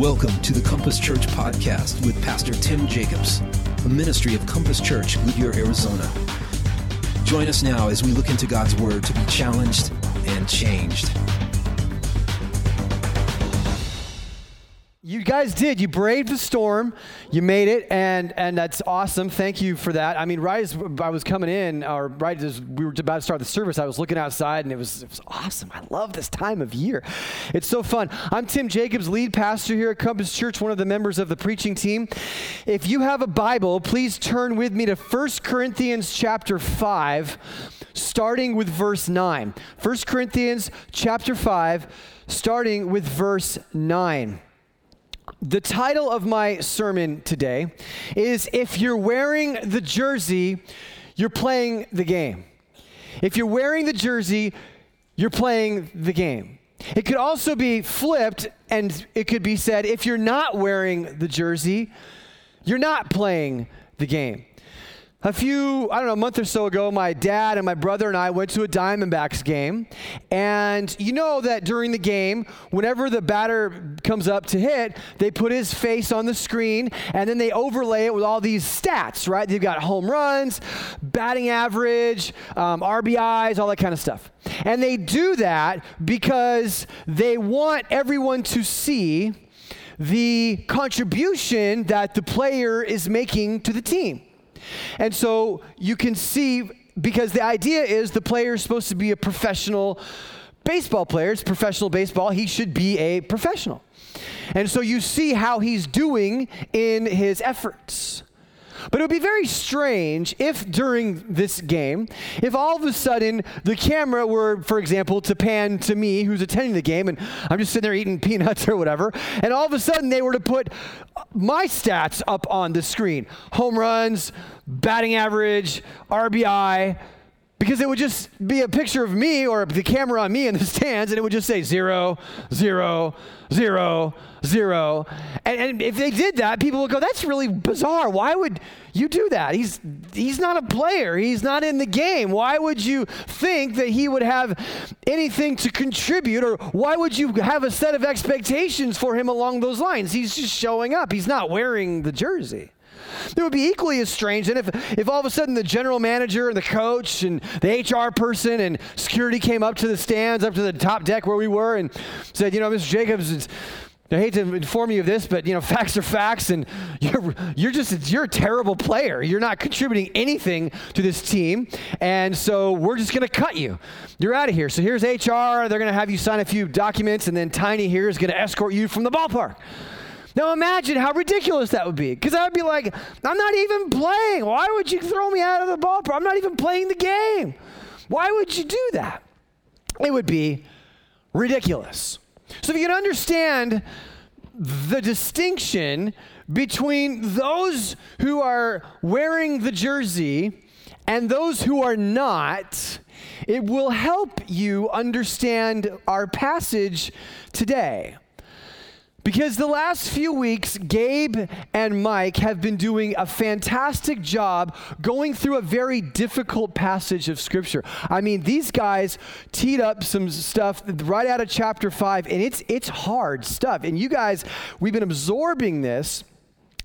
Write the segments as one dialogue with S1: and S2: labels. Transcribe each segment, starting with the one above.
S1: Welcome to the Compass Church podcast with Pastor Tim Jacobs, a ministry of Compass Church, Goodyear, Arizona. Join us now as we look into God's Word to be challenged and changed.
S2: You guys did. You braved the storm. You made it, and and that's awesome. Thank you for that. I mean, right as I was coming in, or right as we were about to start the service, I was looking outside, and it was it was awesome. I love this time of year. It's so fun. I'm Tim Jacobs, lead pastor here at Compass Church, one of the members of the preaching team. If you have a Bible, please turn with me to 1 Corinthians chapter five, starting with verse nine. 1 Corinthians chapter five, starting with verse nine. The title of my sermon today is If You're Wearing the Jersey, You're Playing the Game. If you're wearing the jersey, you're playing the game. It could also be flipped, and it could be said if you're not wearing the jersey, you're not playing the game. A few, I don't know, a month or so ago, my dad and my brother and I went to a Diamondbacks game. And you know that during the game, whenever the batter comes up to hit, they put his face on the screen and then they overlay it with all these stats, right? They've got home runs, batting average, um, RBIs, all that kind of stuff. And they do that because they want everyone to see the contribution that the player is making to the team. And so you can see, because the idea is the player is supposed to be a professional baseball player, it's professional baseball, he should be a professional. And so you see how he's doing in his efforts. But it would be very strange if during this game, if all of a sudden the camera were, for example, to pan to me who's attending the game and I'm just sitting there eating peanuts or whatever, and all of a sudden they were to put my stats up on the screen. Home runs, batting average, RBI because it would just be a picture of me or the camera on me in the stands and it would just say zero, zero, zero, zero. And, and, if they did that, people would go, that's really bizarre. Why would you do that? He's, he's not a player, he's not in the game. Why would you think that he would have anything to contribute or why would you have a set of expectations for him along those lines? He's just showing up, he's not wearing the jersey. It would be equally as strange than if, if all of a sudden the general manager and the coach and the HR person and security came up to the stands, up to the top deck where we were, and said, you know, Mr. Jacobs, I hate to inform you of this, but you know, facts are facts, and you're you're just you're a terrible player. You're not contributing anything to this team, and so we're just going to cut you. You're out of here. So here's HR. They're going to have you sign a few documents, and then Tiny here is going to escort you from the ballpark. Now imagine how ridiculous that would be. Because I would be like, I'm not even playing. Why would you throw me out of the ballpark? I'm not even playing the game. Why would you do that? It would be ridiculous. So if you can understand the distinction between those who are wearing the jersey and those who are not, it will help you understand our passage today. Because the last few weeks, Gabe and Mike have been doing a fantastic job going through a very difficult passage of Scripture. I mean, these guys teed up some stuff right out of chapter 5, and it's, it's hard stuff. And you guys, we've been absorbing this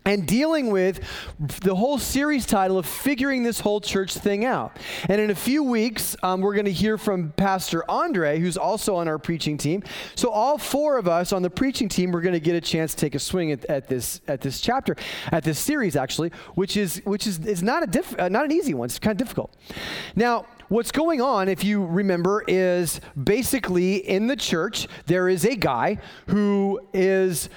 S2: and dealing with the whole series title of figuring this whole church thing out. And in a few weeks, um, we're going to hear from Pastor Andre, who's also on our preaching team. So all four of us on the preaching team, we're going to get a chance to take a swing at, at, this at this chapter, at this series actually, which is which is is not a diff, uh, not an easy one. It's kind of difficult. Now. What's going on, if you remember, is basically in the church, there is a guy who is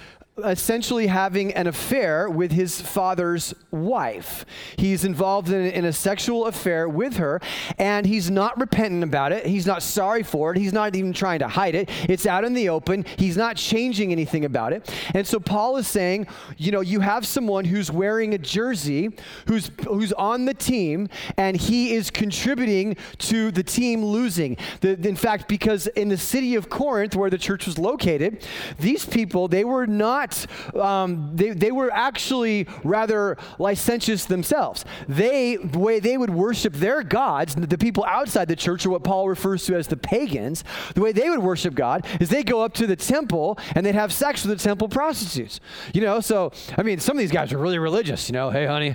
S2: essentially having an affair with his father's wife. He's involved in, in, a sexual affair with her, and he's not repentant about it. He's not sorry for it. He's not even trying to hide it. It's out in the open. He's not changing anything about it. And so Paul is saying, you know, you have someone who's wearing a jersey, who's who's on the team, and he is contributing to the team losing. The, in fact, because in the city of Corinth, where the church was located, these people they were not um, they, they were actually rather licentious themselves. They, the way they would worship their gods, the people outside the church are what Paul refers to as the pagans, the way they would worship God is they go up to the temple and they'd have sex with the temple prostitutes. You know, so, I mean, some of these guys are really religious, you know, hey, honey,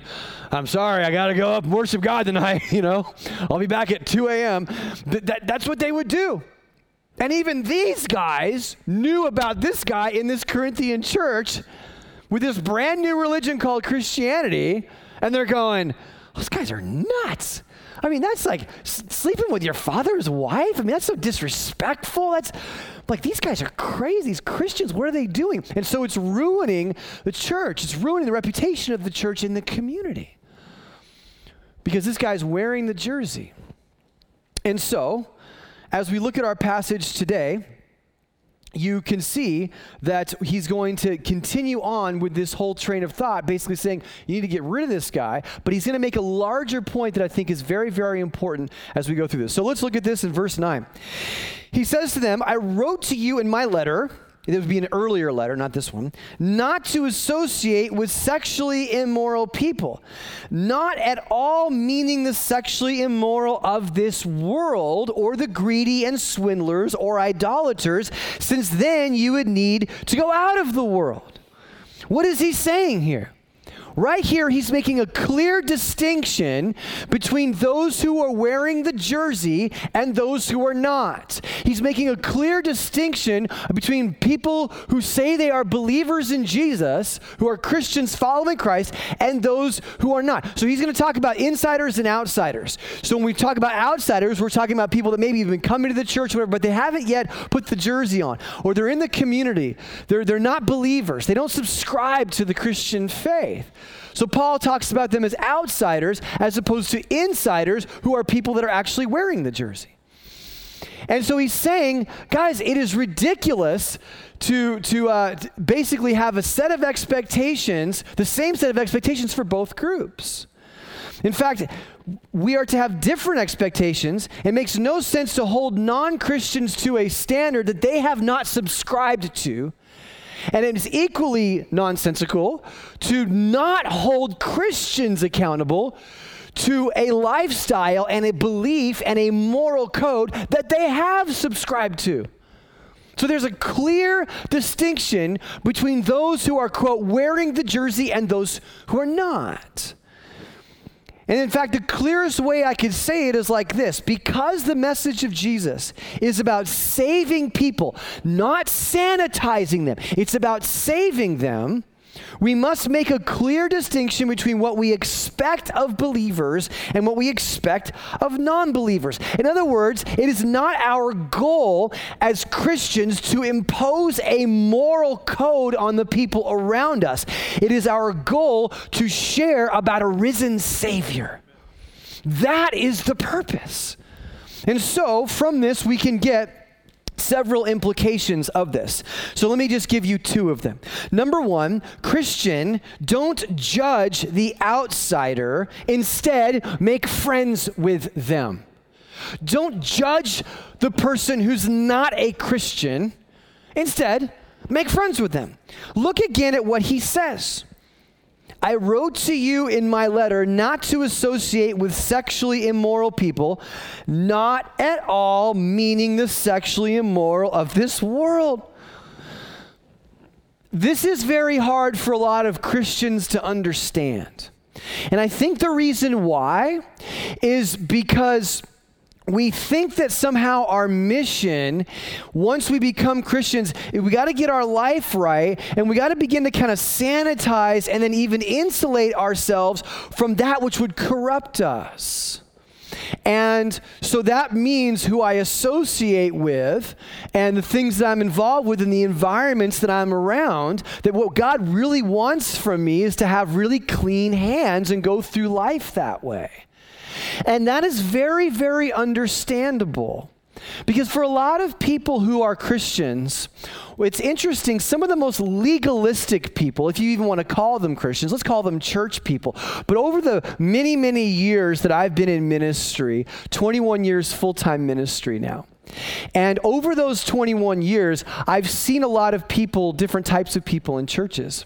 S2: I'm sorry, I got to go up and worship God tonight, you know, I'll be back at 2 a.m. Th- that, that's what they would do. And even these guys knew about this guy in this Corinthian church with this brand new religion called Christianity, and they're going, those guys are nuts. I mean, that's like sleeping with your father's wife. I mean, that's so disrespectful. That's like these guys are crazy. These Christians, what are they doing? And so it's ruining the church. It's ruining the reputation of the church in the community because this guy's wearing the jersey. And so, as we look at our passage today, you can see that he's going to continue on with this whole train of thought, basically saying, you need to get rid of this guy. But he's going to make a larger point that I think is very, very important as we go through this. So let's look at this in verse 9. He says to them, I wrote to you in my letter it would be an earlier letter, not this one, not to associate with sexually immoral people. Not at all meaning the sexually immoral of this world or the greedy and swindlers or idolaters, since then you would need to go out of the world. What is he saying here? Right here, he's making a clear distinction between those who are wearing the jersey and those who are not. He's making a clear distinction between people who say they are believers in Jesus, who are Christians following Christ, and those who are not. So he's going to talk about insiders and outsiders. So when we talk about outsiders, we're talking about people that maybe have been coming to the church, whatever, but they haven't yet put the jersey on, or they're in the community. They're, they're not believers, they don't subscribe to the Christian faith. So Paul talks about them as outsiders as opposed to insiders who are people that are actually wearing the jersey. And so he's saying, guys, it is ridiculous to, to, uh, basically have a set of expectations, the same set of expectations for both groups. In fact, we are to have different expectations. It makes no sense to hold non Christians to a standard that they have not subscribed to and it is equally nonsensical to not hold Christians accountable to a lifestyle and a belief and a moral code that they have subscribed to. So there's a clear distinction between those who are, quote, wearing the jersey and those who are not. And in fact, the clearest way I could say it is like this because the message of Jesus is about saving people, not sanitizing them, it's about saving them. We must make a clear distinction between what we expect of believers and what we expect of non believers. In other words, it is not our goal as Christians to impose a moral code on the people around us. It is our goal to share about a risen Savior. That is the purpose. And so, from this, we can get several implications of this. So let me just give you two of them. Number one, Christian, don't judge the outsider, instead, make friends with them. Don't judge the person who's not a Christian, instead, make friends with them. Look again at what he says. I wrote to you in my letter not to associate with sexually immoral people, not at all meaning the sexually immoral of this world. This is very hard for a lot of Christians to understand. And I think the reason why is because we think that somehow our mission, once we become Christians, we got to get our life right and we got to begin to kind of sanitize and then even insulate ourselves from that which would corrupt us. And so that means who I associate with and the things that I'm involved with and the environments that I'm around. That what God really wants from me is to have really clean hands and go through life that way. And that is very, very understandable. Because for a lot of people who are Christians, it's interesting, some of the most legalistic people, if you even want to call them Christians, let's call them church people. But over the many, many years that I've been in ministry, 21 years full time ministry now, And over those 21 years, I've seen a lot of people, different types of people in churches.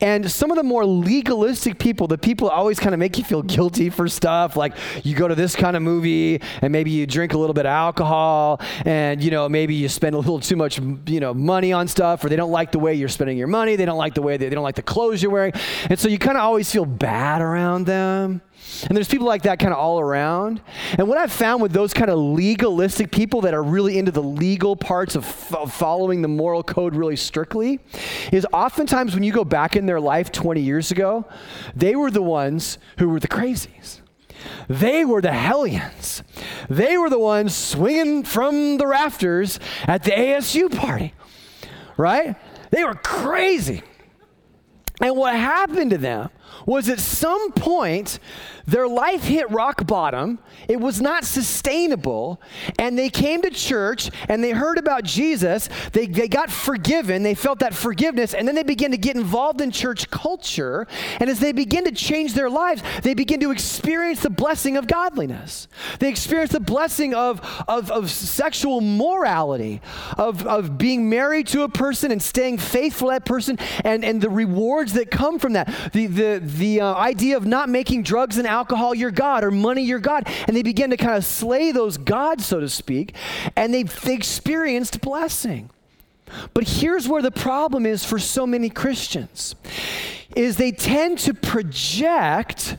S2: And some of the more legalistic people, the people always kind of make you feel guilty for stuff, like you go to this kind of movie and maybe you drink a little bit of alcohol and, you know, maybe you spend a little too much, you know, money on stuff or they don't like the way you're spending your money. They don't like the way they, they don't like the clothes you're wearing. And so you kind of always feel bad around them. And there's people like that kind of all around. And what I've found with those kind of legalistic people that are really into the legal parts of, following the moral code really strictly is oftentimes when you go back in their life 20 years ago, they were the ones who were the crazies. They were the hellions. They were the ones swinging from the rafters at the ASU party, right? They were crazy. And what happened to them was at some point their life hit rock bottom. It was not sustainable. And they came to church and they heard about Jesus. They, they got forgiven. They felt that forgiveness. And then they began to get involved in church culture. And as they begin to change their lives, they begin to experience the blessing of godliness. They experience the blessing of, of, of sexual morality, of, of being married to a person and staying faithful to that person, and, and the rewards that come from that. The, the, the uh, idea of not making drugs and alcohol alcohol your God or money your God. And they begin to kind of slay those gods, so to speak, and they've experienced blessing. But here's where the problem is for so many Christians is they tend to project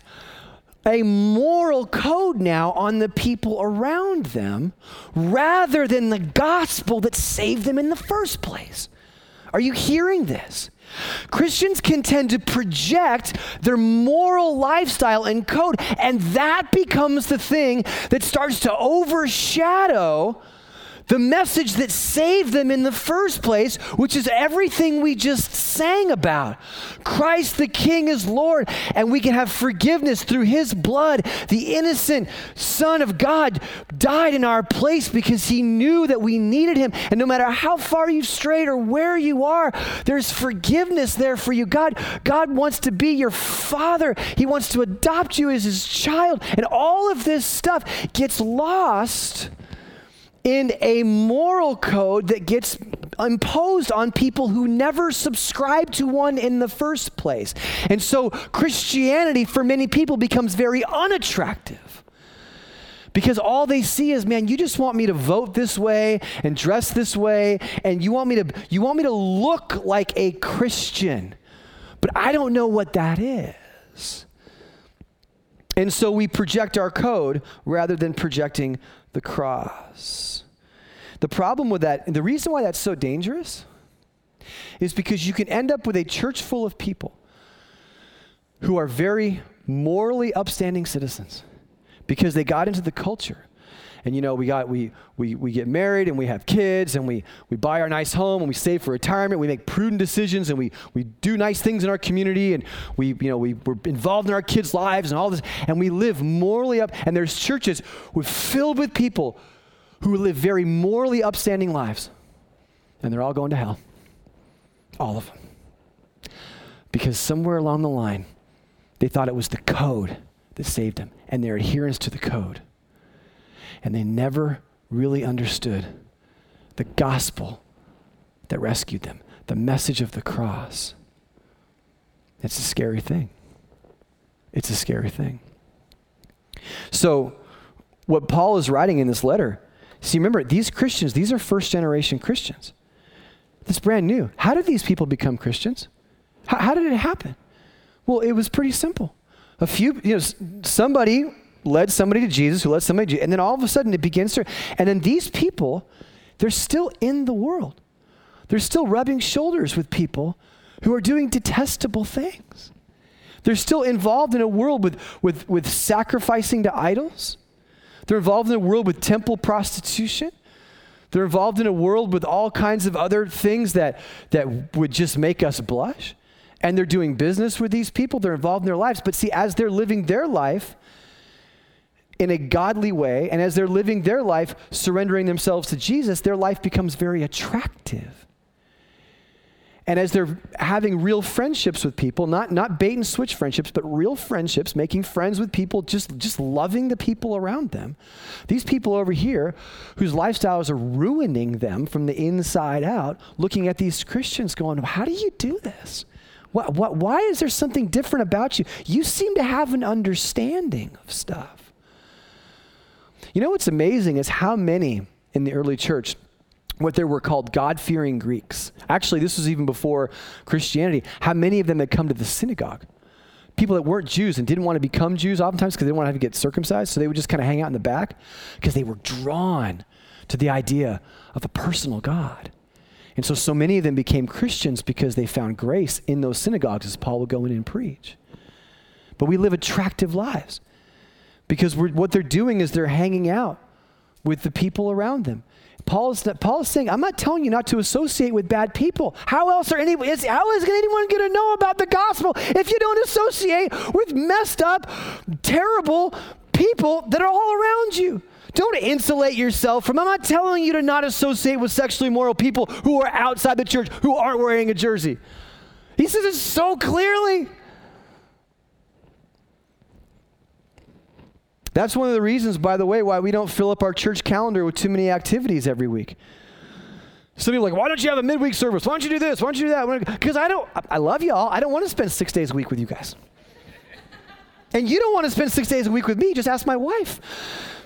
S2: a moral code now on the people around them rather than the gospel that saved them in the first place. Are you hearing this? Christians can tend to project their moral lifestyle and code, and that becomes the thing that starts to overshadow the message that saved them in the first place, which is everything we just sang about. Christ the King is Lord, and we can have forgiveness through his blood. The innocent Son of God died in our place because he knew that we needed him. And no matter how far you've strayed or where you are, there's forgiveness there for you. God, God wants to be your father, he wants to adopt you as his child. And all of this stuff gets lost in a moral code that gets imposed on people who never subscribe to one in the first place. And so Christianity for many people becomes very unattractive. Because all they see is, man, you just want me to vote this way and dress this way, and you want me to you want me to look like a Christian. But I don't know what that is. And so we project our code rather than projecting the cross. The problem with that, and the reason why that's so dangerous, is because you can end up with a church full of people who are very morally upstanding citizens because they got into the culture. And you know, we got we we we get married and we have kids and we we buy our nice home and we save for retirement. We make prudent decisions and we we do nice things in our community and we you know we we're involved in our kids' lives and all this and we live morally up. And there's churches with filled with people who live very morally upstanding lives, and they're all going to hell. All of them. Because somewhere along the line, they thought it was the code that saved them and their adherence to the code. And they never really understood the gospel that rescued them, the message of the cross. It's a scary thing. It's a scary thing. So, what Paul is writing in this letter See, remember, these Christians, these are first generation Christians. This brand new. How did these people become Christians? How, how did it happen? Well, it was pretty simple. A few, you know, somebody led somebody to Jesus, who led somebody to, and then all of a sudden it begins to, and then these people, they're still in the world. They're still rubbing shoulders with people who are doing detestable things. They're still involved in a world with, with, with sacrificing to idols. They're involved in a world with temple prostitution. They're involved in a world with all kinds of other things that, that would just make us blush. And they're doing business with these people. They're involved in their lives. But see, as they're living their life in a godly way, and as they're living their life surrendering themselves to Jesus, their life becomes very attractive. And as they're having real friendships with people, not, not bait and switch friendships, but real friendships, making friends with people, just, just loving the people around them, these people over here whose lifestyles are ruining them from the inside out, looking at these Christians going, How do you do this? What, what, why is there something different about you? You seem to have an understanding of stuff. You know what's amazing is how many in the early church what they were called God fearing Greeks. Actually, this was even before Christianity. How many of them had come to the synagogue? People that weren't Jews and didn't want to become Jews, oftentimes because they didn't want to have to get circumcised, so they would just kind of hang out in the back because they were drawn to the idea of a personal God. And so, so many of them became Christians because they found grace in those synagogues as Paul would go in and preach. But we live attractive lives because what they're doing is they're hanging out with the people around them. Paul is, Paul is saying, I'm not telling you not to associate with bad people. How else are any, is, how is anyone going to know about the gospel if you don't associate with messed up, terrible people that are all around you? Don't insulate yourself from. I'm not telling you to not associate with sexually immoral people who are outside the church who aren't wearing a jersey. He says it so clearly. That's one of the reasons, by the way, why we don't fill up our church calendar with too many activities every week. Some people are like, why don't you have a midweek service? Why don't you do this? Why don't you do that? Because I don't, I love y'all. I don't want to spend six days a week with you guys. and you don't want to spend six days a week with me. Just ask my wife.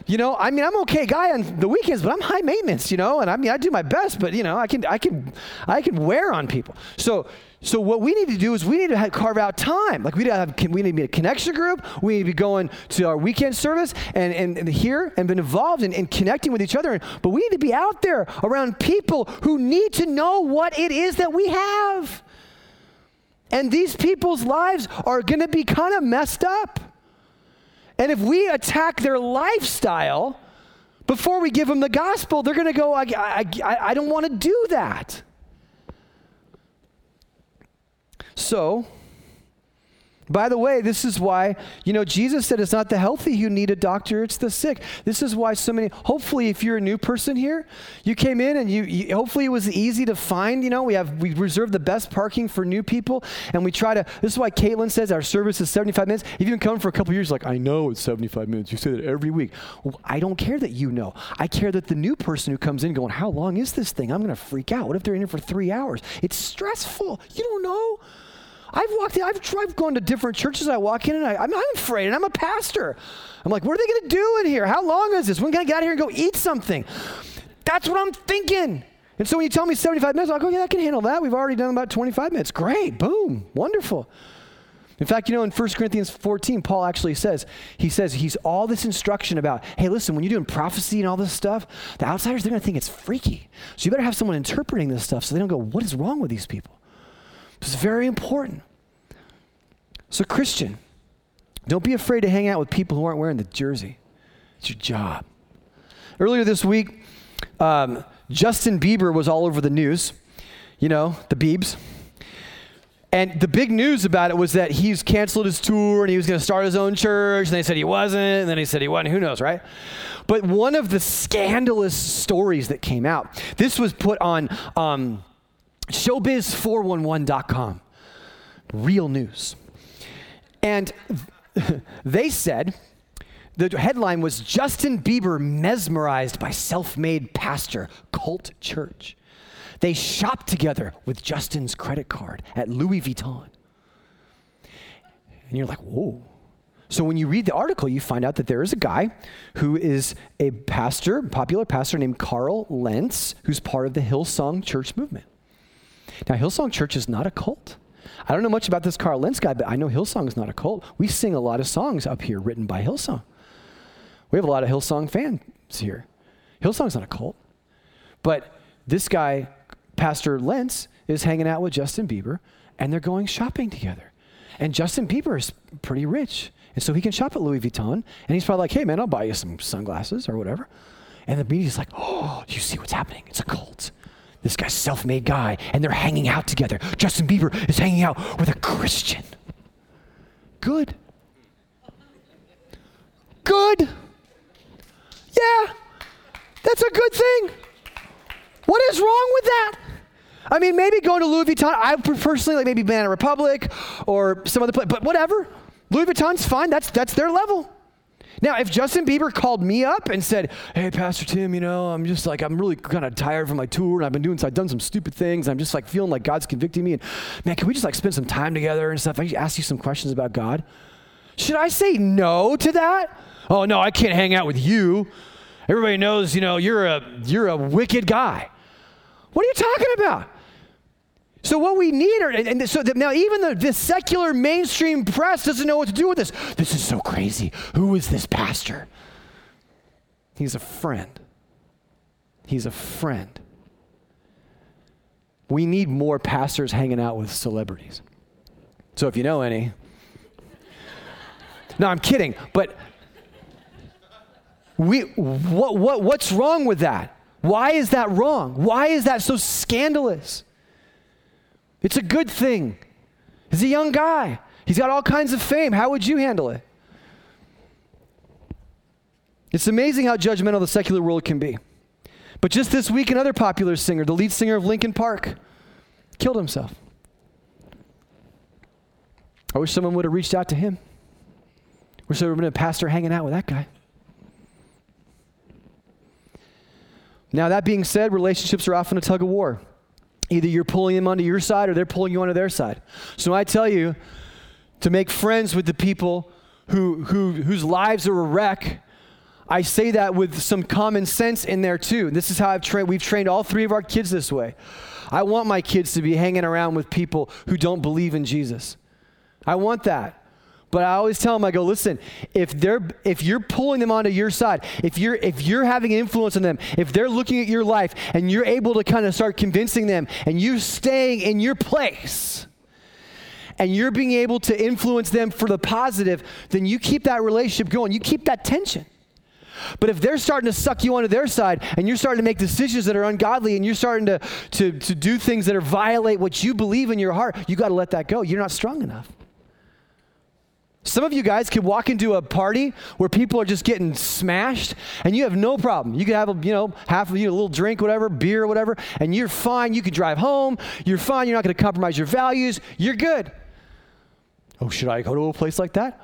S2: You know, I mean, I'm okay guy on the weekends, but I'm high maintenance, you know, and I mean, I do my best, but you know, I can, I can, I can wear on people. So so what we need to do is we need to carve out time. Like we need to have, we need to be a connection group. We need to be going to our weekend service and, and, and here and been involved in, in connecting with each other. But we need to be out there around people who need to know what it is that we have. And these people's lives are going to be kind of messed up. And if we attack their lifestyle before we give them the gospel, they're going to go, I, I, I, I don't want to do that. So, by the way, this is why, you know, Jesus said it's not the healthy who need a doctor, it's the sick. This is why so many, hopefully, if you're a new person here, you came in and you, you, hopefully it was easy to find. You know, we have, we reserve the best parking for new people and we try to, this is why Caitlin says our service is 75 minutes. If you've been coming for a couple years, like, I know it's 75 minutes. You say that every week. Well, I don't care that you know. I care that the new person who comes in going, how long is this thing? I'm going to freak out. What if they're in here for three hours? It's stressful. You don't know. I've walked in, I've, gone to different churches. I walk in and I, I'm, I'm afraid, and I'm a pastor. I'm like, what are they going to do in here? How long is this? When can I get out here and go eat something? That's what I'm thinking. And so when you tell me 75 minutes, I'll go, oh, yeah, I can handle that. We've already done about 25 minutes. Great, boom, wonderful. In fact, you know, in 1 Corinthians 14, Paul actually says, he says, he's all this instruction about, hey, listen, when you're doing prophecy and all this stuff, the outsiders, they're going to think it's freaky. So you better have someone interpreting this stuff so they don't go, what is wrong with these people? It's very important. So, Christian, don't be afraid to hang out with people who aren't wearing the jersey. It's your job. Earlier this week, um, Justin Bieber was all over the news. You know, the Biebs. And the big news about it was that he's canceled his tour and he was going to start his own church. And they said he wasn't. And then he said he wasn't. Who knows, right? But one of the scandalous stories that came out, this was put on um, showbiz411.com. Real news. And they said, the headline was Justin Bieber mesmerized by self made pastor, cult church. They shopped together with Justin's credit card at Louis Vuitton. And you're like, whoa. So when you read the article, you find out that there is a guy who is a pastor, popular pastor named Carl Lentz, who's part of the Hillsong Church movement. Now, Hillsong Church is not a cult. I don't know much about this Carl Lentz guy, but I know Hillsong is not a cult. We sing a lot of songs up here written by Hillsong. We have a lot of Hillsong fans here. Hillsong's not a cult. But this guy, Pastor Lentz, is hanging out with Justin Bieber, and they're going shopping together. And Justin Bieber is pretty rich. And so he can shop at Louis Vuitton, and he's probably like, hey, man, I'll buy you some sunglasses or whatever. And the media's like, oh, do you see what's happening? It's a cult. This guy's self-made guy, and they're hanging out together. Justin Bieber is hanging out with a Christian. Good. Good. Yeah, that's a good thing. What is wrong with that? I mean, maybe going to Louis Vuitton. I personally like maybe Banana Republic or some other place, but whatever. Louis Vuitton's fine. That's that's their level. Now, if Justin Bieber called me up and said, "Hey, Pastor Tim, you know, I'm just like I'm really kind of tired from my tour, and I've been doing, so I've done some stupid things. I'm just like feeling like God's convicting me, and man, can we just like spend some time together and stuff? I ask you some questions about God. Should I say no to that? Oh no, I can't hang out with you. Everybody knows, you know, you're a you're a wicked guy. What are you talking about? So what we need are, and so now even the, the secular mainstream press doesn't know what to do with this. This is so crazy. Who is this pastor? He's a friend. He's a friend. We need more pastors hanging out with celebrities. So if you know any, no, I'm kidding, but we, what, what, what's wrong with that? Why is that wrong? Why is that so scandalous? It's a good thing. He's a young guy. He's got all kinds of fame. How would you handle it? It's amazing how judgmental the secular world can be. But just this week, another popular singer, the lead singer of Linkin Park, killed himself. I wish someone would have reached out to him. Wish there would have been a pastor hanging out with that guy. Now, that being said, relationships are often a tug of war. Either you're pulling them onto your side or they're pulling you onto their side. So I tell you to make friends with the people who, who, whose lives are a wreck. I say that with some common sense in there too. This is how I've trained. We've trained all three of our kids this way. I want my kids to be hanging around with people who don't believe in Jesus. I want that. But I always tell them, I go, listen, if they're if you're pulling them onto your side, if you're if you're having influence on them, if they're looking at your life and you're able to kind of start convincing them and you're staying in your place and you're being able to influence them for the positive, then you keep that relationship going. You keep that tension. But if they're starting to suck you onto their side and you're starting to make decisions that are ungodly and you're starting to, to, to do things that are violate what you believe in your heart, you got to let that go. You're not strong enough. Some of you guys could walk into a party where people are just getting smashed and you have no problem. You could have, a, you know, half of you, a little drink, whatever, beer, whatever, and you're fine. You could drive home. You're fine. You're not going to compromise your values. You're good. Oh, should I go to a place like that?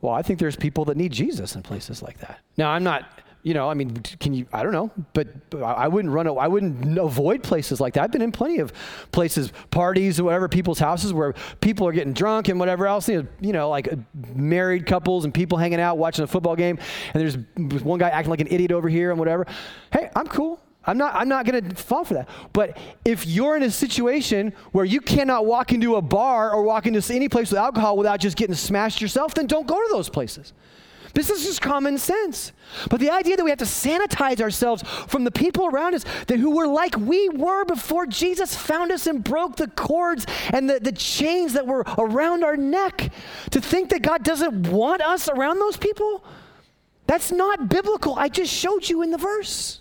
S2: Well, I think there's people that need Jesus in places like that. Now, I'm not you know, I mean, can you? I don't know, but, but I wouldn't run. I wouldn't avoid places like that. I've been in plenty of places, parties or whatever, people's houses where people are getting drunk and whatever else. You know, like uh, married couples and people hanging out watching a football game, and there's one guy acting like an idiot over here and whatever. Hey, I'm cool. I'm not, I'm not going to fall for that. But if you're in a situation where you cannot walk into a bar or walk into any place with alcohol without just getting smashed yourself, then don't go to those places. This is just common sense. But the idea that we have to sanitize ourselves from the people around us that who were like we were before Jesus found us and broke the cords and the, the chains that were around our neck, to think that God doesn't want us around those people, that's not biblical. I just showed you in the verse.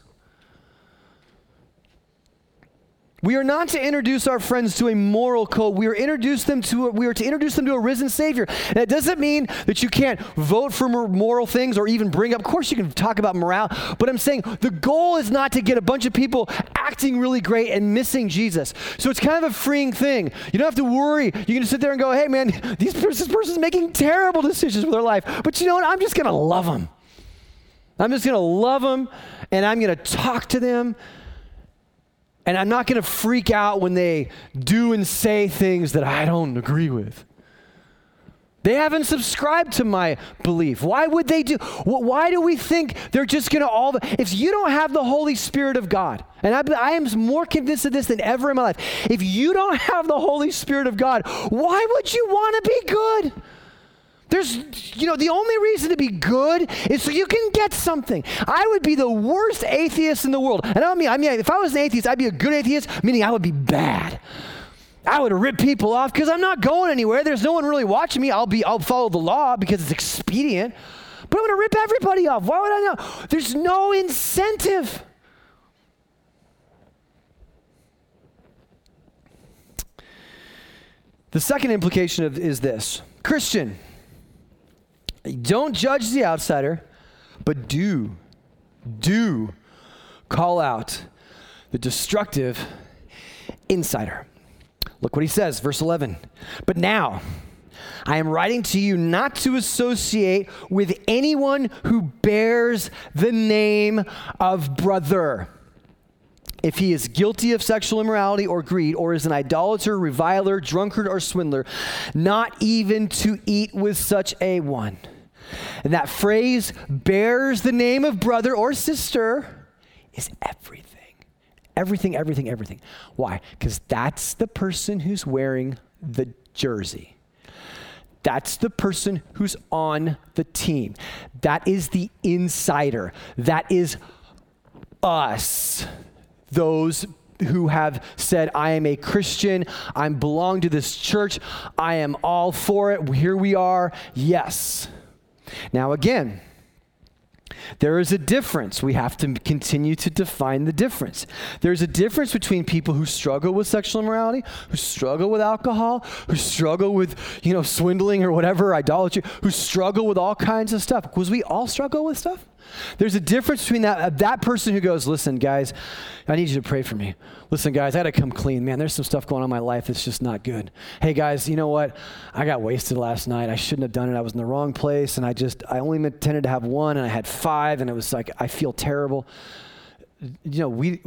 S2: We are not to introduce our friends to a moral code. We are introduce them to a, we are to introduce them to a risen Savior. That doesn't mean that you can't vote for moral things or even bring up. Of course, you can talk about morale, but I'm saying the goal is not to get a bunch of people acting really great and missing Jesus. So it's kind of a freeing thing. You don't have to worry. You can just sit there and go, "Hey, man, these, this person's making terrible decisions with their life, but you know what? I'm just going to love them. I'm just going to love them, and I'm going to talk to them." And I'm not going to freak out when they do and say things that I don't agree with. They haven't subscribed to my belief. Why would they do? Why do we think they're just going to all? The, if you don't have the Holy Spirit of God, and I, I, am more convinced of this than ever in my life, if you don't have the Holy Spirit of God, why would you want to be good? There's, you know, the only reason to be good is so you can get something. I would be the worst atheist in the world. And I mean, I mean, if I was an atheist, I'd be a good atheist, meaning I would be bad. I would rip people off because I'm not going anywhere. There's no one really watching me. I'll be, I'll follow the law because it's expedient. But I'm going to rip everybody off. Why would I know? There's no incentive. The second implication of, is this Christian, don't judge the outsider, but do, do call out the destructive insider. Look what he says, verse 11. But now, I am writing to you not to associate with anyone who bears the name of brother. If he is guilty of sexual immorality or greed, or is an idolater, reviler, drunkard, or swindler, not even to eat with such a one. And that phrase bears the name of brother or sister is everything. Everything, everything, everything. Why? Because that's the person who's wearing the jersey. That's the person who's on the team. That is the insider. That is us. Those who have said, I am a Christian, I belong to this church, I am all for it, here we are, yes. Now, again, there is a difference. We have to continue to define the difference. There's a difference between people who struggle with sexual immorality, who struggle with alcohol, who struggle with, you know, swindling or whatever, idolatry, who struggle with all kinds of stuff. Because we all struggle with stuff. There's a difference between that, uh, that person who goes, listen, guys, I need you to pray for me. Listen, guys, I got to come clean. Man, there's some stuff going on in my life that's just not good. Hey, guys, you know what? I got wasted last night. I shouldn't have done it. I was in the wrong place, and I just, I only intended to have one, and I had five, and it was like, I feel terrible. You know, we,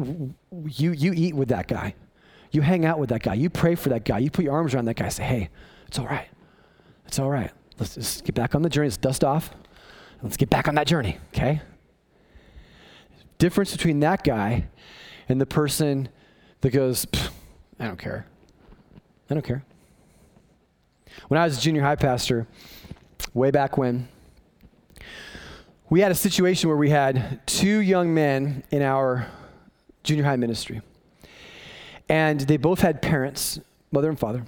S2: you, you eat with that guy. You hang out with that guy. You pray for that guy. You put your arms around that guy. Say, hey, it's all right. It's all right. Let's just get back on the journey. Let's dust off. Let's get back on that journey, okay? Difference between that guy and the person that goes, I don't care. I don't care. When I was a junior high pastor, way back when, we had a situation where we had two young men in our junior high ministry. And they both had parents, mother and father.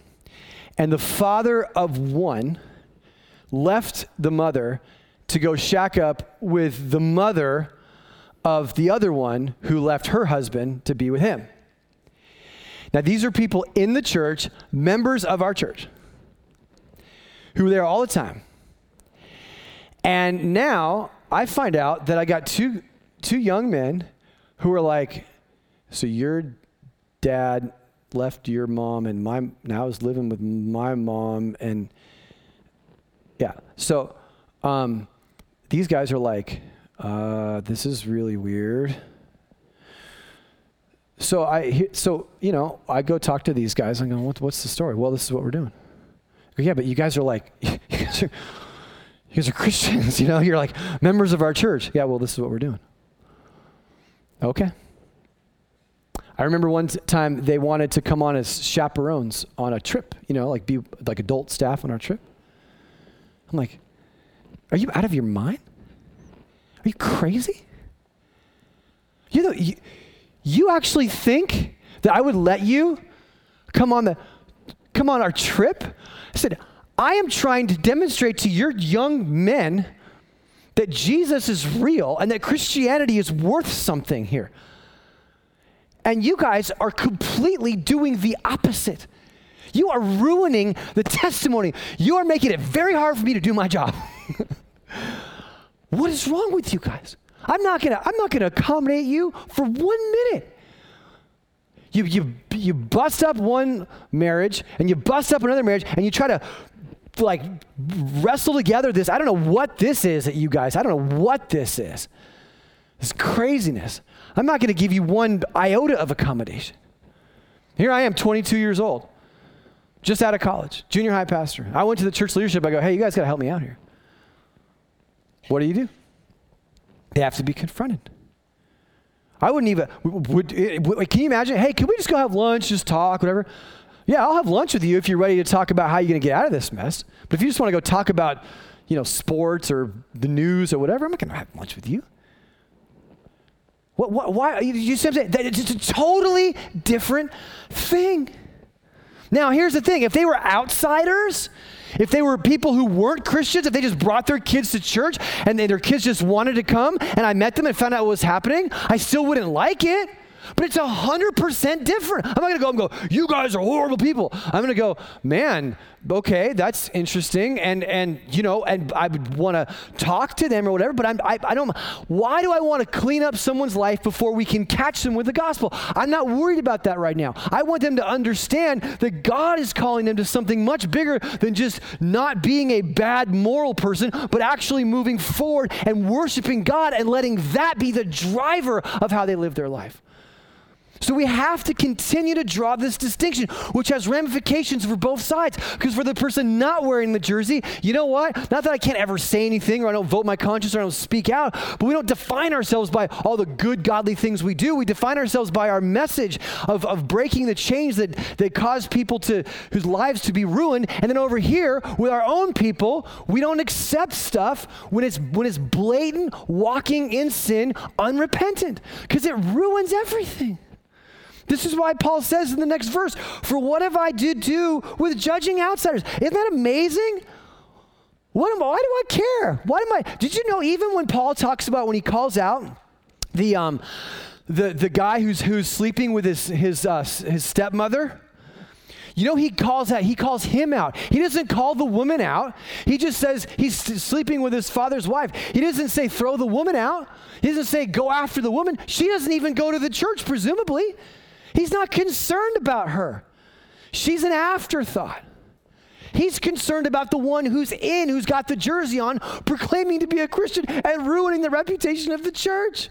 S2: And the father of one left the mother to go shack up with the mother of the other one who left her husband to be with him. Now, these are people in the church, members of our church, who were there all the time. And now I find out that I got two, two young men who are like, So your dad left your mom, and my now is living with my mom, and yeah. So, um, these guys are like, uh, this is really weird. So I, so you know, I go talk to these guys. I'm going, what, what's the story? Well, this is what we're doing. Yeah, but you guys are like, you guys are, you guys are Christians. You know, you're like members of our church. Yeah, well, this is what we're doing. Okay. I remember one t- time they wanted to come on as chaperones on a trip. You know, like be like adult staff on our trip. I'm like, are you out of your mind? Are you crazy? You know, you, you actually think that I would let you come on the come on our trip? I said, I am trying to demonstrate to your young men that Jesus is real and that Christianity is worth something here. And you guys are completely doing the opposite. You are ruining the testimony. You are making it very hard for me to do my job. What is wrong with you guys? I'm not gonna, I'm not gonna accommodate you for one minute. You, you, you bust up one marriage and you bust up another marriage and you try to like wrestle together this. I don't know what this is at you guys. I don't know what this is. This craziness. I'm not gonna give you one iota of accommodation. Here I am, 22 years old, just out of college, junior high pastor. I went to the church leadership. I go, hey, you guys gotta help me out here. What do you do? They have to be confronted. I wouldn't even, would, eh, would, can you imagine? Hey, can we just go have lunch, just talk, whatever? Yeah, I'll have lunch with you if you're ready to talk about how you're going to get out of this mess. But if you just want to go talk about, you know, sports or the news or whatever, I'm not going to have lunch with you. What, what, why? You see what I'm saying? It's a totally different thing. Now, here's the thing if they were outsiders, if they were people who weren't Christians, if they just brought their kids to church and they, their kids just wanted to come and I met them and found out what was happening, I still wouldn't like it. But it's 100% different. I'm not going to go and go, you guys are horrible people. I'm going to go, man, okay, that's interesting. And, and you know, and I would want to talk to them or whatever, but I'm, I, I don't, why do I want to clean up someone's life before we can catch them with the gospel? I'm not worried about that right now. I want them to understand that God is calling them to something much bigger than just not being a bad moral person, but actually moving forward and worshiping God and letting that be the driver of how they live their life. So we have to continue to draw this distinction, which has ramifications for both sides. Because for the person not wearing the jersey, you know what? Not that I can't ever say anything or I don't vote my conscience or I don't speak out, but we don't define ourselves by all the good, godly things we do. We define ourselves by our message of, of breaking the chains that, that cause people to whose lives to be ruined. And then over here, with our own people, we don't accept stuff when it's when it's blatant, walking in sin, unrepentant, because it ruins everything. This is why Paul says in the next verse, For what have I to do with judging outsiders? Isn't that amazing? What am, why do I care? Why am I? Did you know even when Paul talks about when he calls out the um, the the guy who's who's sleeping with his his uh, his stepmother? You know, he calls out, he calls him out. He doesn't call the woman out. He just says he's sleeping with his father's wife. He doesn't say throw the woman out. He doesn't say go after the woman. She doesn't even go to the church, presumably. He's not concerned about her. She's an afterthought. He's concerned about the one who's in, who's got the jersey on, proclaiming to be a Christian and ruining the reputation of the church.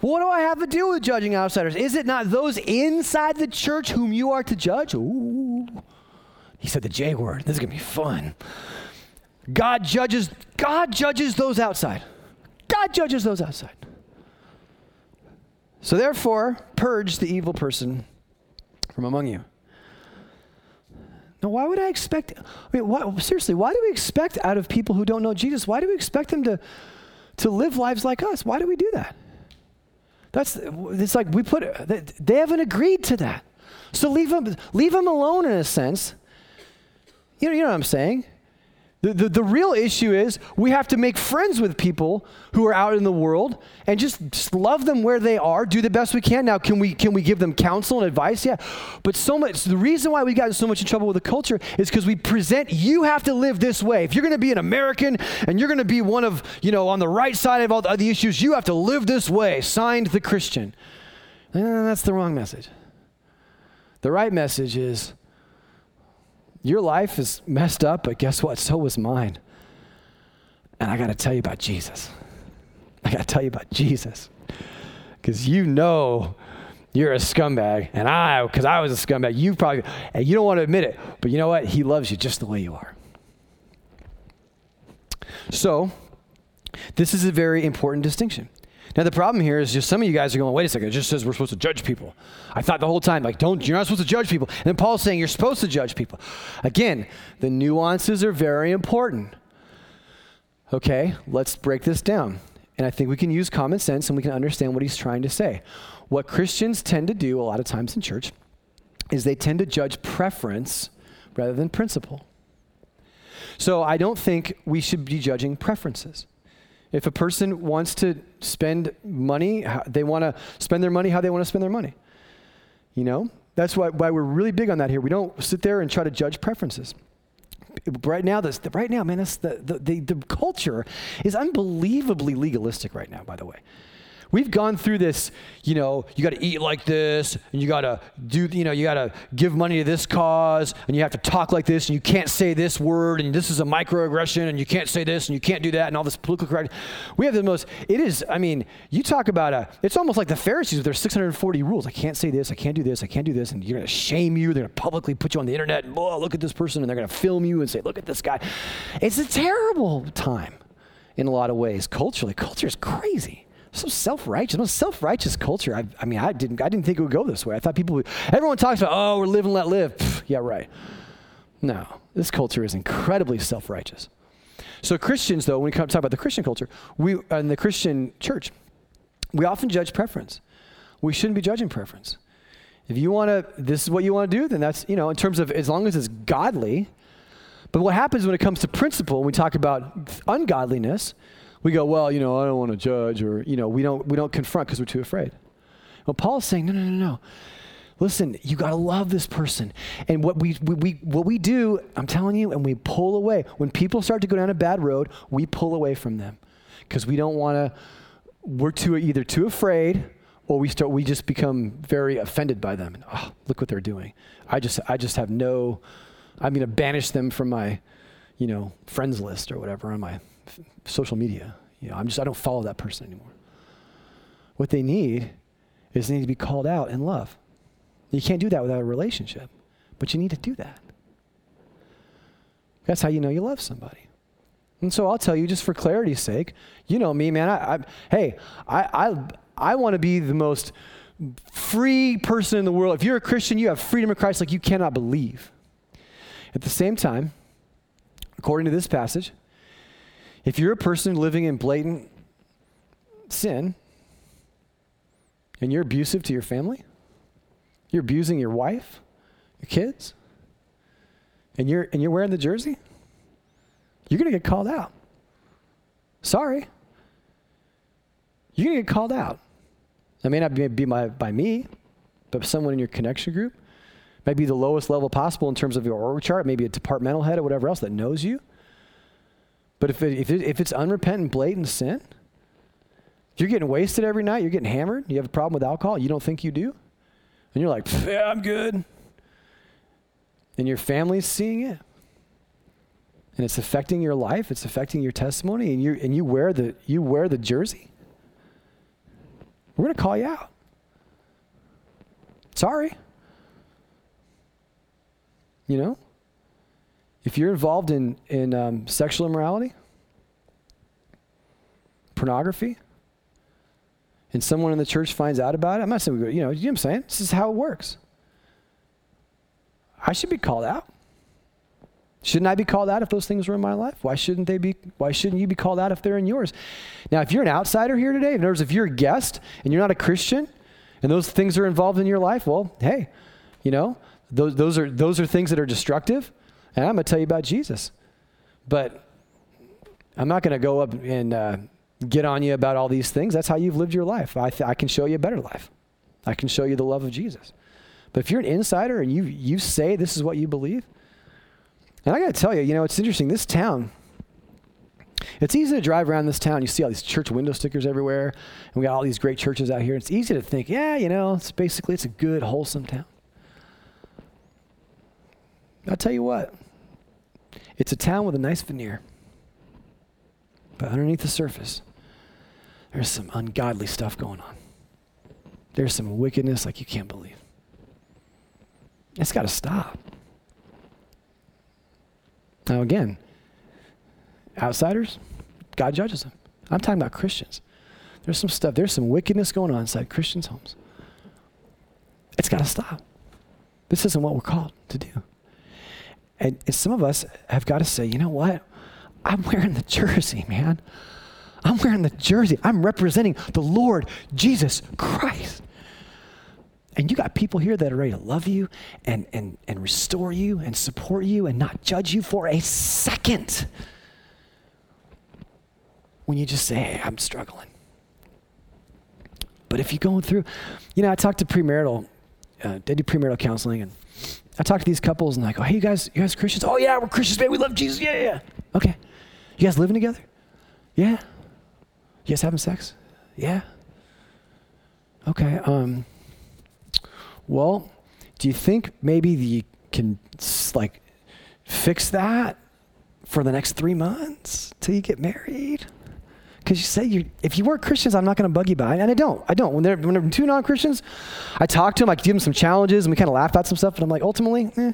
S2: What do I have to do with judging outsiders? Is it not those inside the church whom you are to judge? Ooh. He said the J word. This is going to be fun. God judges God judges those outside. God judges those outside. So therefore, purge the evil person from among you. Now, why would I expect? I mean, why, seriously, why do we expect out of people who don't know Jesus? Why do we expect them to to live lives like us? Why do we do that? That's it's like we put they haven't agreed to that, so leave them leave them alone in a sense. You know, you know what I'm saying? The, the, the, real issue is we have to make friends with people who are out in the world and just, just love them where they are, do the best we can. Now, can we, can we give them counsel and advice? Yeah. But so much, the reason why we got so much in trouble with the culture is because we present, you have to live this way. If you're going to be an American and you're going to be one of, you know, on the right side of all the, the issues, you have to live this way. Signed the Christian. And that's the wrong message. The right message is, your life is messed up, but guess what? So was mine. And I got to tell you about Jesus. I got to tell you about Jesus. Because you know you're a scumbag, and I, because I was a scumbag, you probably, and you don't want to admit it, but you know what? He loves you just the way you are. So, this is a very important distinction. Now the problem here is just some of you guys are going, wait a second, it just says we're supposed to judge people. I thought the whole time, like, don't, you're not supposed to judge people. And then Paul's saying you're supposed to judge people. Again, the nuances are very important. Okay, let's break this down. And I think we can use common sense and we can understand what he's trying to say. What Christians tend to do a lot of times in church is they tend to judge preference rather than principle. So I don't think we should be judging preferences. If a person wants to spend money, they want to spend their money how they want to spend their money. You know? That's why, why we're really big on that here. We don't sit there and try to judge preferences. Right now, this, right now, man, this, the, the, the, the culture is unbelievably legalistic right now, by the way. We've gone through this, you know, you got to eat like this, and you got to do, you know, you got to give money to this cause, and you have to talk like this, and you can't say this word, and this is a microaggression, and you can't say this, and you can't do that, and all this political correct. We have the most, it is, I mean, you talk about a, it's almost like the Pharisees with their 640 rules. I can't say this, I can't do this, I can't do this, and you're going to shame you. They're going to publicly put you on the internet, and, oh, look at this person, and they're going to film you and say, look at this guy. It's a terrible time in a lot of ways. Culturally, culture is crazy so self-righteous, most self-righteous culture. I, I, mean, I didn't, I didn't think it would go this way. I thought people would, everyone talks about, oh, we're live and let live. Pfft, yeah, right. No, this culture is incredibly self-righteous. So Christians, though, when we talk about the Christian culture, we, in the Christian church, we often judge preference. We shouldn't be judging preference. If you want to, this is what you want to do, then that's, you know, in terms of as long as it's godly. But what happens when it comes to principle, when we talk about ungodliness, We go, well, you know, I don't want to judge, or you know, we don't we don't confront because we're too afraid. Well, Paul's saying, no, no, no, no. Listen, you got to love this person. And what we, we, we, what we do, I'm telling you, and we pull away. When people start to go down a bad road, we pull away from them because we don't want to, we're too, either too afraid or we start, we just become very offended by them. And, oh, look what they're doing. I just, I just have no, I'm going to banish them from my, you know, friends list or whatever on my social media. You know, I'm just, I don't follow that person anymore. What they need is they need to be called out in love. You can't do that without a relationship, but you need to do that. That's how you know you love somebody. And so I'll tell you, just for clarity's sake, you know me, man. I, I hey, I, I, I want to be the most free person in the world. If you're a Christian, you have freedom in Christ like you cannot believe. At the same time, according to this passage, if you're a person living in blatant sin and you're abusive to your family, you're abusing your wife, your kids, and you're, and you're wearing the jersey, you're going to get called out. Sorry. You're going to get called out. That may not be, my, by me, but someone in your connection group. Maybe the lowest level possible in terms of your org chart, maybe a departmental head or whatever else that knows you. But if, it, if, it, if it's unrepentant, blatant sin, you're getting wasted every night, you're getting hammered, you have a problem with alcohol, you don't think you do, and you're like, yeah, I'm good. And your family's seeing it. And it's affecting your life, it's affecting your testimony, and you and you wear the you wear the jersey. We're gonna call you out. Sorry. You know? If you're involved in, in um, sexual immorality, pornography, and someone in the church finds out about it, I'm not saying, we you know, you know what I'm saying? This is how it works. I should be called out. Shouldn't I be called out if those things were in my life? Why shouldn't they be? Why shouldn't you be called out if they're in yours? Now, if you're an outsider here today, in other words, if you're a guest and you're not a Christian, and those things are involved in your life, well, hey, you know, those, those are those are things that are destructive, and I'm going to tell you about Jesus. But I'm not going to go up and uh, get on you about all these things. That's how you've lived your life. I, th- I can show you a better life. I can show you the love of Jesus. But if you're an insider and you, you say this is what you believe, and I got to tell you, you know, it's interesting. This town, it's easy to drive around this town. You see all these church window stickers everywhere, and we got all these great churches out here. It's easy to think, yeah, you know, it's basically it's a good, wholesome town. I'll tell you what, it's a town with a nice veneer. But underneath the surface, there's some ungodly stuff going on. There's some wickedness like you can't believe. It's got to stop. Now, again, outsiders, God judges them. I'm talking about Christians. There's some stuff, there's some wickedness going on inside Christians' homes. It's got to stop. This isn't what we're called to do. And, and some of us have got to say, you know what? I'm wearing the jersey, man. I'm wearing the jersey. I'm representing the Lord Jesus Christ. And you got people here that are ready to love you and, and, and restore you and support you and not judge you for a second. When you just say, hey, I'm struggling. But if you're going through, you know, I talked to premarital, uh, they do premarital counseling, and I talk to these couples and I go, hey, you guys, you guys Christians? Oh, yeah, we're Christians, man. We love Jesus. Yeah, yeah. Okay. You guys living together? Yeah. You guys having sex? Yeah. Okay. Um, well, do you think maybe you can like fix that for the next three months till you get married? Because you say you, if you weren't Christians, I'm not going to bug you by. And I don't. I don't. When they're, when they're two non Christians, I talk to them, I give them some challenges, and we kind of laugh about some stuff, but I'm like, ultimately, eh.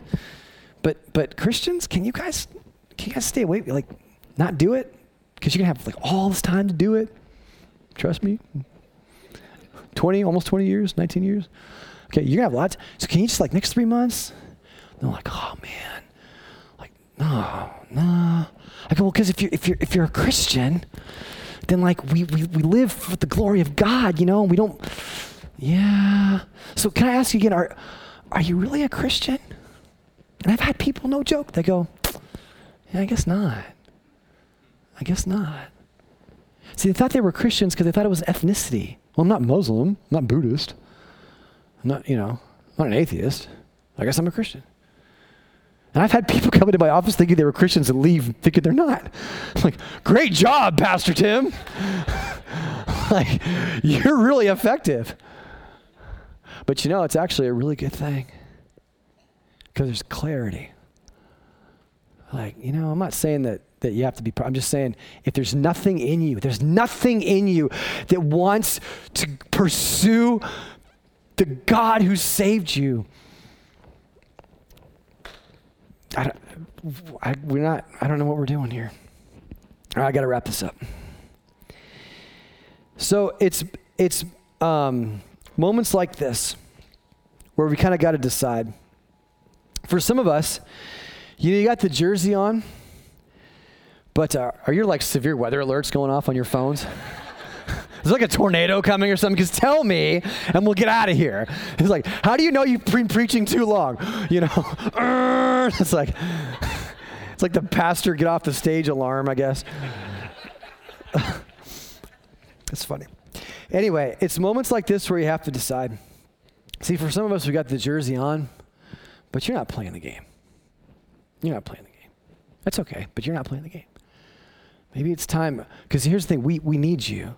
S2: But, but Christians, can you guys, can you guys stay away? Like, not do it? Because you're to have like all this time to do it. Trust me. 20, almost 20 years, 19 years. Okay, you're to have lots. So can you just like next three months? And they're like, oh man. Like, no, no. I go, well, because if you're, if, you're, if you're a Christian, then like we, we, we live for the glory of God, you know, and we don't, yeah. So can I ask you again, are, are you really a Christian? And I've had people, no joke, they go, yeah, I guess not. I guess not. See, they thought they were Christians because they thought it was ethnicity. Well, I'm not Muslim, I'm not Buddhist, I'm not, you know, I'm not an atheist. I guess I'm a Christian. And I've had people come into my office thinking they were Christians and leave thinking they're not. I'm like, great job, Pastor Tim. like, you're really effective. But you know, it's actually a really good thing because there's clarity. Like, you know, I'm not saying that, that you have to be, I'm just saying if there's nothing in you, there's nothing in you that wants to pursue the God who saved you. I don't, I, we're not, I don't know what we're doing here. All right, I got to wrap this up. So it's, it's um, moments like this where we kind of got to decide. For some of us, you know, you got the jersey on, but uh, are your like severe weather alerts going off on your phones? Is like a tornado coming or something? Because tell me, and we'll get out of here. It's like, how do you know you've been preaching too long? You know, it's like, it's like the pastor get off the stage alarm, I guess. It's funny. Anyway, it's moments like this where you have to decide. See, for some of us, we got the jersey on, but you're not playing the game. You're not playing the game. That's okay, but you're not playing the game. Maybe it's time, because here's the thing we, we need you.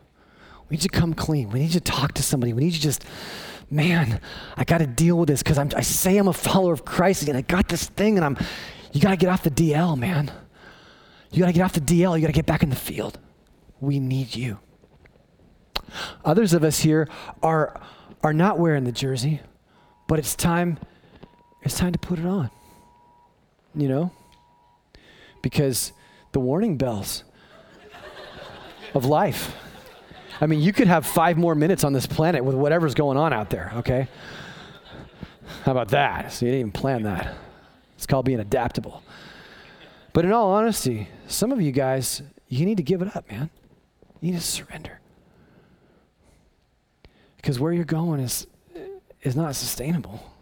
S2: We need to come clean. We need to talk to somebody. We need to just, man, I got to deal with this because I say I'm a follower of Christ and I got this thing and I'm, you got to get off the DL, man. You got to get off the DL. You got to get back in the field. We need you. Others of us here are, are not wearing the jersey, but it's time, it's time to put it on. You know? Because the warning bells of life. I mean, you could have five more minutes on this planet with whatever's going on out there, okay? How about that? So you didn't even plan that. It's called being adaptable. But in all honesty, some of you guys, you need to give it up, man. You need to surrender because where you're going is, is not sustainable.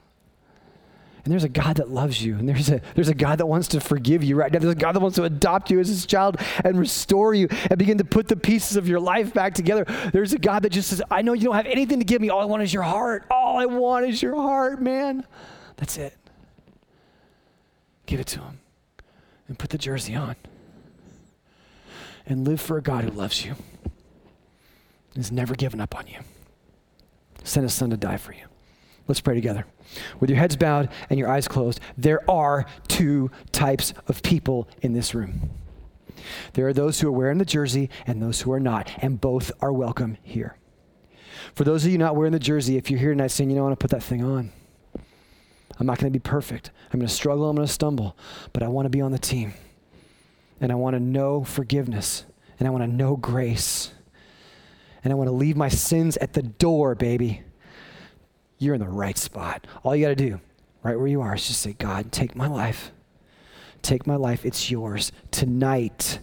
S2: And there's a God that loves you. And there's a, there's a God that wants to forgive you right now. There's a God that wants to adopt you as his child and restore you and begin to put the pieces of your life back together. There's a God that just says, I know you don't have anything to give me. All I want is your heart. All I want is your heart, man. That's it. Give it to him and put the jersey on. And live for a God who loves you. and Has never given up on you sent his son to die for you. Let's pray together. With your heads bowed and your eyes closed, there are two types of people in this room. There are those who are wearing the jersey and those who are not, and both are welcome here. For those of you not wearing the jersey, if you're here tonight saying, you know, I want to put that thing on, I'm not going to be perfect. I'm going to struggle, I'm going to stumble, but I want to be on the team. And I want to know forgiveness, and I want to know grace and I want to leave my sins at the door, baby, you're in the right spot. All you got to do, right where you are, is just say, God, take my life. Take my life. It's yours. Tonight,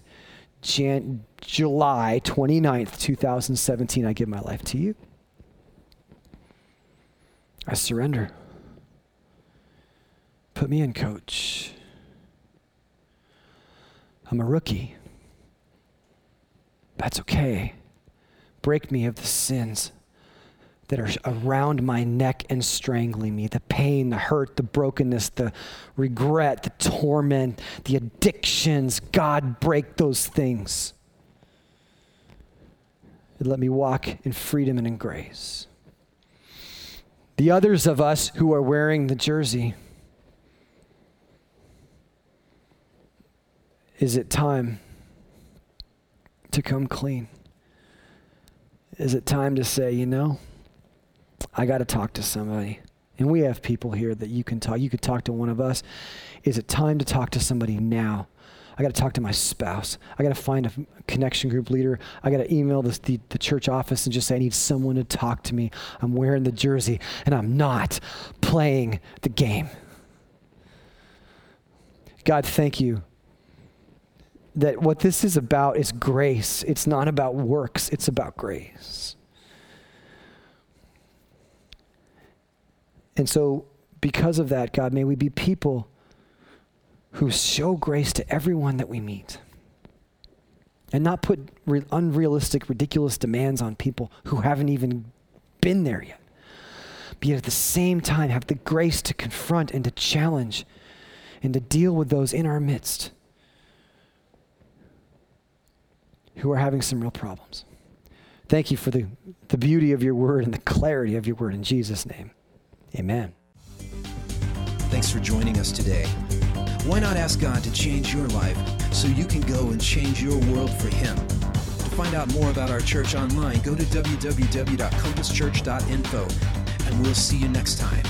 S2: Jan- July 29th, 2017, I give my life to you. I surrender. Put me in, coach. I'm a rookie. That's okay. Break me of the sins that are around my neck and strangling me the pain, the hurt, the brokenness, the regret, the torment, the addictions. God, break those things. And let me walk in freedom and in grace. The others of us who are wearing the jersey, is it time to come clean? is it time to say, you know, I got to talk to somebody? And we have people here that you can talk. You could talk to one of us. Is it time to talk to somebody now? I got to talk to my spouse. I got to find a connection group leader. I got to email this, the, the church office and just say, I need someone to talk to me. I'm wearing the jersey and I'm not playing the game. God, thank you that what this is about is grace. It's not about works, it's about grace. And so, because of that, God, may we be people who show grace to everyone that we meet. and not put re- unrealistic, ridiculous demands on people who haven't even been there yet. But yet at the same time, have the grace to confront and to challenge and to deal with those in our midst who are having some real problems. Thank you for the, the beauty of your word and the clarity of your word in Jesus' name. Amen.
S1: Thanks for joining us today. Why not ask God to change your life so you can go and change your world for Him? To find out more about our church online, go to www.compasschurch.info and we'll see you next time.